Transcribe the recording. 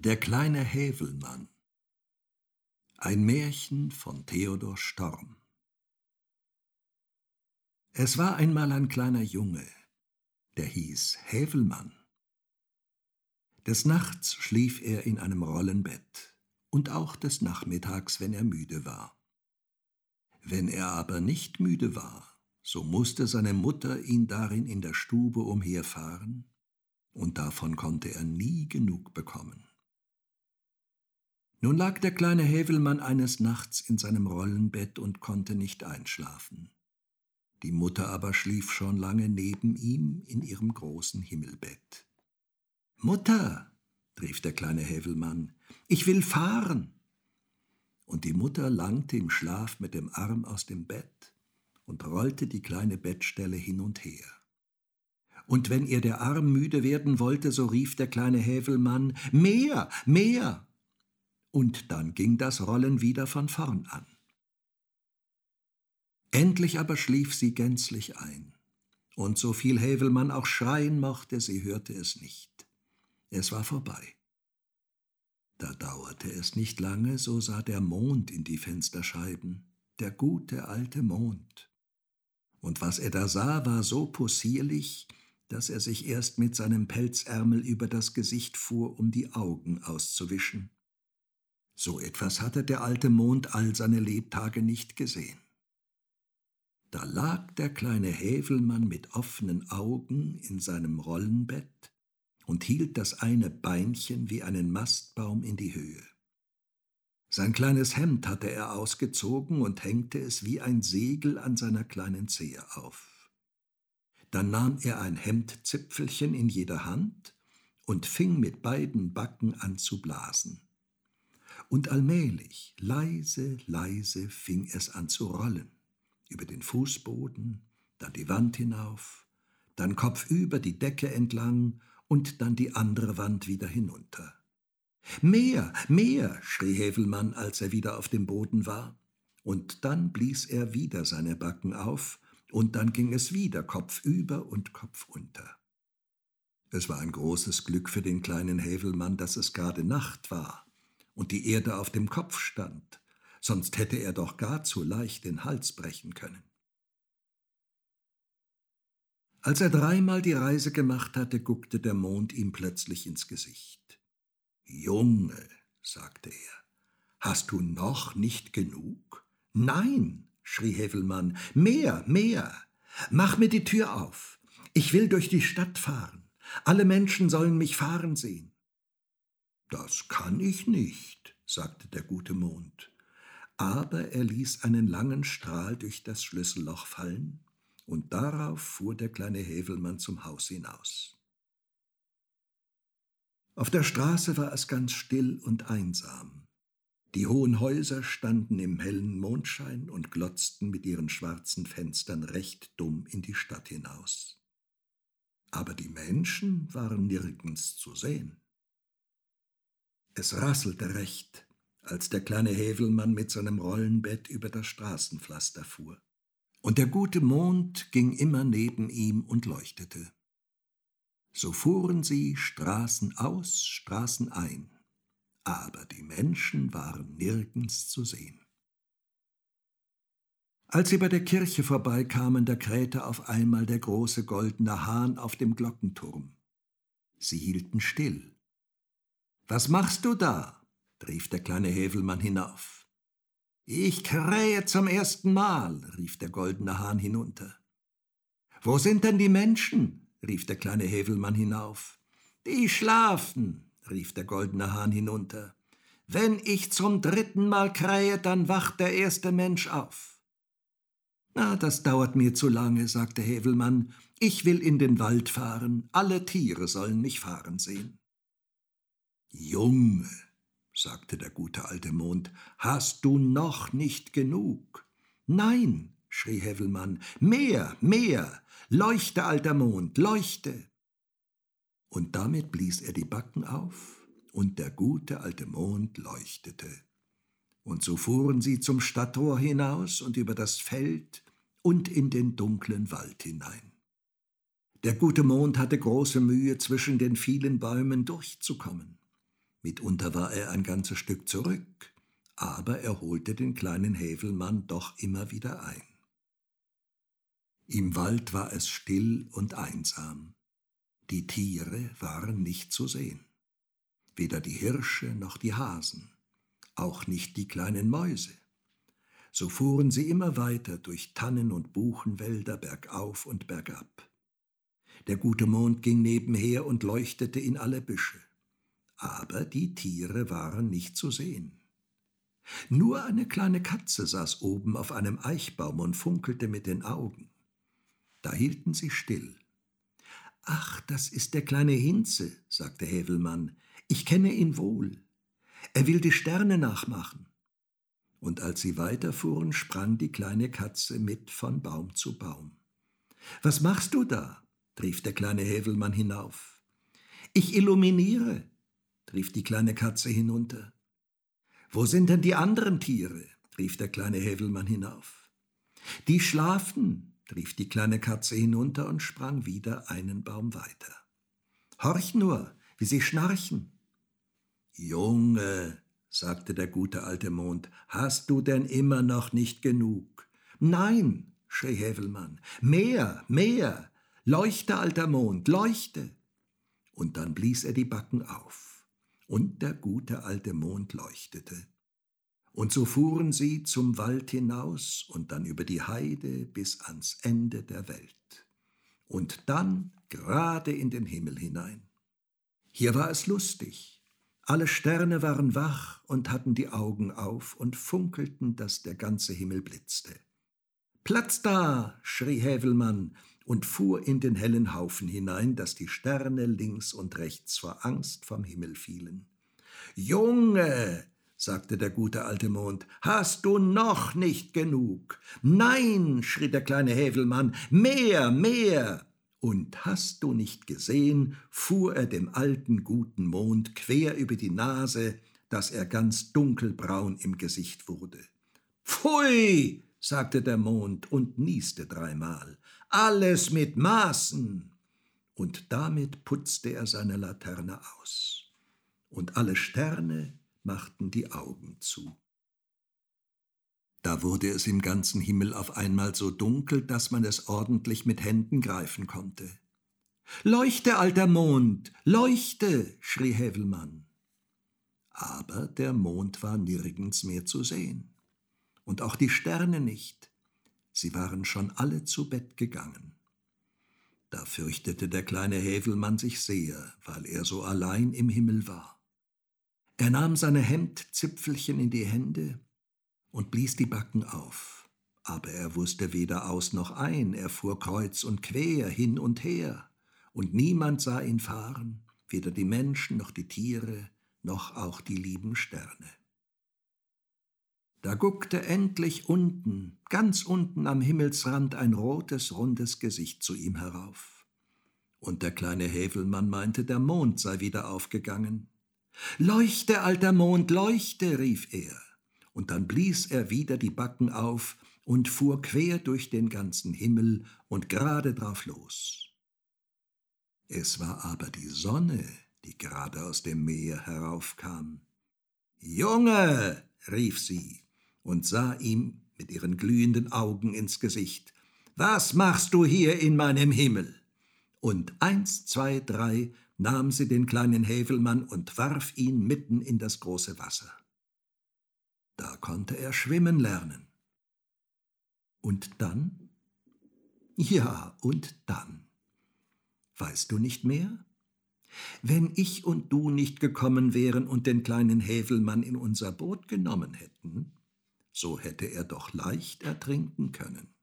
Der kleine Hävelmann Ein Märchen von Theodor Storm Es war einmal ein kleiner Junge, der hieß Hävelmann. Des Nachts schlief er in einem Rollenbett und auch des Nachmittags, wenn er müde war. Wenn er aber nicht müde war, so musste seine Mutter ihn darin in der Stube umherfahren, und davon konnte er nie genug bekommen. Nun lag der kleine Hävelmann eines Nachts in seinem Rollenbett und konnte nicht einschlafen. Die Mutter aber schlief schon lange neben ihm in ihrem großen Himmelbett. Mutter, rief der kleine Hävelmann, ich will fahren. Und die Mutter langte im Schlaf mit dem Arm aus dem Bett und rollte die kleine Bettstelle hin und her. Und wenn ihr der Arm müde werden wollte, so rief der kleine Hävelmann Mehr, mehr und dann ging das Rollen wieder von vorn an. Endlich aber schlief sie gänzlich ein, und so viel Hävelmann auch schreien mochte, sie hörte es nicht. Es war vorbei. Da dauerte es nicht lange, so sah der Mond in die Fensterscheiben, der gute alte Mond. Und was er da sah, war so possierlich, dass er sich erst mit seinem Pelzärmel über das Gesicht fuhr, um die Augen auszuwischen. So etwas hatte der alte Mond all seine Lebtage nicht gesehen. Da lag der kleine Hävelmann mit offenen Augen in seinem Rollenbett und hielt das eine Beinchen wie einen Mastbaum in die Höhe. Sein kleines Hemd hatte er ausgezogen und hängte es wie ein Segel an seiner kleinen Zehe auf. Dann nahm er ein Hemdzipfelchen in jeder Hand und fing mit beiden Backen an zu blasen und allmählich, leise, leise fing es an zu rollen, über den Fußboden, dann die Wand hinauf, dann kopfüber die Decke entlang und dann die andere Wand wieder hinunter. Mehr, mehr, schrie Hävelmann, als er wieder auf dem Boden war, und dann blies er wieder seine Backen auf, und dann ging es wieder kopfüber und kopfunter. Es war ein großes Glück für den kleinen Hävelmann, dass es gerade Nacht war und die Erde auf dem Kopf stand, sonst hätte er doch gar zu leicht den Hals brechen können. Als er dreimal die Reise gemacht hatte, guckte der Mond ihm plötzlich ins Gesicht. Junge, sagte er, hast du noch nicht genug? Nein, schrie Hevelmann, mehr, mehr. Mach mir die Tür auf. Ich will durch die Stadt fahren. Alle Menschen sollen mich fahren sehen. Das kann ich nicht, sagte der gute Mond. Aber er ließ einen langen Strahl durch das Schlüsselloch fallen, und darauf fuhr der kleine Hävelmann zum Haus hinaus. Auf der Straße war es ganz still und einsam. Die hohen Häuser standen im hellen Mondschein und glotzten mit ihren schwarzen Fenstern recht dumm in die Stadt hinaus. Aber die Menschen waren nirgends zu sehen. Es rasselte recht, als der kleine Hävelmann mit seinem Rollenbett über das Straßenpflaster fuhr. Und der gute Mond ging immer neben ihm und leuchtete. So fuhren sie Straßen aus, Straßen ein, aber die Menschen waren nirgends zu sehen. Als sie bei der Kirche vorbeikamen, da krähte auf einmal der große goldene Hahn auf dem Glockenturm. Sie hielten still was machst du da? rief der kleine Hävelmann hinauf. Ich krähe zum ersten Mal, rief der goldene Hahn hinunter. Wo sind denn die Menschen? rief der kleine Hävelmann hinauf. Die schlafen, rief der goldene Hahn hinunter. Wenn ich zum dritten Mal krähe, dann wacht der erste Mensch auf. Na, das dauert mir zu lange, sagte Hävelmann. Ich will in den Wald fahren, alle Tiere sollen mich fahren sehen. Junge, sagte der gute alte Mond, hast du noch nicht genug? Nein, schrie Hevelmann, mehr, mehr, leuchte, alter Mond, leuchte. Und damit blies er die Backen auf, und der gute alte Mond leuchtete. Und so fuhren sie zum Stadttor hinaus und über das Feld und in den dunklen Wald hinein. Der gute Mond hatte große Mühe, zwischen den vielen Bäumen durchzukommen. Mitunter war er ein ganzes Stück zurück, aber er holte den kleinen Hävelmann doch immer wieder ein. Im Wald war es still und einsam. Die Tiere waren nicht zu sehen. Weder die Hirsche noch die Hasen, auch nicht die kleinen Mäuse. So fuhren sie immer weiter durch Tannen und Buchenwälder bergauf und bergab. Der gute Mond ging nebenher und leuchtete in alle Büsche. Aber die Tiere waren nicht zu sehen. Nur eine kleine Katze saß oben auf einem Eichbaum und funkelte mit den Augen. Da hielten sie still. Ach, das ist der kleine Hinze, sagte Hävelmann. Ich kenne ihn wohl. Er will die Sterne nachmachen. Und als sie weiterfuhren, sprang die kleine Katze mit von Baum zu Baum. Was machst du da? rief der kleine Hävelmann hinauf. Ich illuminiere, rief die kleine Katze hinunter. Wo sind denn die anderen Tiere? rief der kleine Hävelmann hinauf. Die schlafen, rief die kleine Katze hinunter und sprang wieder einen Baum weiter. Horch nur, wie sie schnarchen. Junge, sagte der gute alte Mond, hast du denn immer noch nicht genug? Nein, schrie Hävelmann, mehr, mehr, leuchte, alter Mond, leuchte. Und dann blies er die Backen auf, und der gute alte Mond leuchtete. Und so fuhren sie zum Wald hinaus und dann über die Heide bis ans Ende der Welt. Und dann gerade in den Himmel hinein. Hier war es lustig. Alle Sterne waren wach und hatten die Augen auf und funkelten, dass der ganze Himmel blitzte. Platz da! schrie Hävelmann und fuhr in den hellen Haufen hinein, dass die Sterne links und rechts vor Angst vom Himmel fielen. Junge! sagte der gute alte Mond, hast du noch nicht genug? Nein, schrie der kleine Hävelmann, mehr, mehr. Und hast du nicht gesehen, fuhr er dem alten guten Mond quer über die Nase, dass er ganz dunkelbraun im Gesicht wurde. Pfui, sagte der Mond und nieste dreimal. Alles mit Maßen. Und damit putzte er seine Laterne aus. Und alle Sterne machten die Augen zu. Da wurde es im ganzen Himmel auf einmal so dunkel, dass man es ordentlich mit Händen greifen konnte. Leuchte, alter Mond, leuchte, schrie Hävelmann. Aber der Mond war nirgends mehr zu sehen. Und auch die Sterne nicht. Sie waren schon alle zu Bett gegangen. Da fürchtete der kleine Hävelmann sich sehr, weil er so allein im Himmel war. Er nahm seine Hemdzipfelchen in die Hände und blies die Backen auf. Aber er wusste weder aus noch ein, er fuhr kreuz und quer hin und her, und niemand sah ihn fahren, weder die Menschen noch die Tiere, noch auch die lieben Sterne. Da guckte endlich unten, ganz unten am Himmelsrand, ein rotes, rundes Gesicht zu ihm herauf. Und der kleine Hävelmann meinte, der Mond sei wieder aufgegangen. Leuchte, alter Mond, leuchte, rief er, und dann blies er wieder die Backen auf und fuhr quer durch den ganzen Himmel und gerade drauf los. Es war aber die Sonne, die gerade aus dem Meer heraufkam. Junge, rief sie und sah ihm mit ihren glühenden Augen ins Gesicht. Was machst du hier in meinem Himmel? Und eins, zwei, drei nahm sie den kleinen Hävelmann und warf ihn mitten in das große Wasser. Da konnte er schwimmen lernen. Und dann? Ja, und dann. Weißt du nicht mehr? Wenn ich und du nicht gekommen wären und den kleinen Hävelmann in unser Boot genommen hätten, so hätte er doch leicht ertrinken können.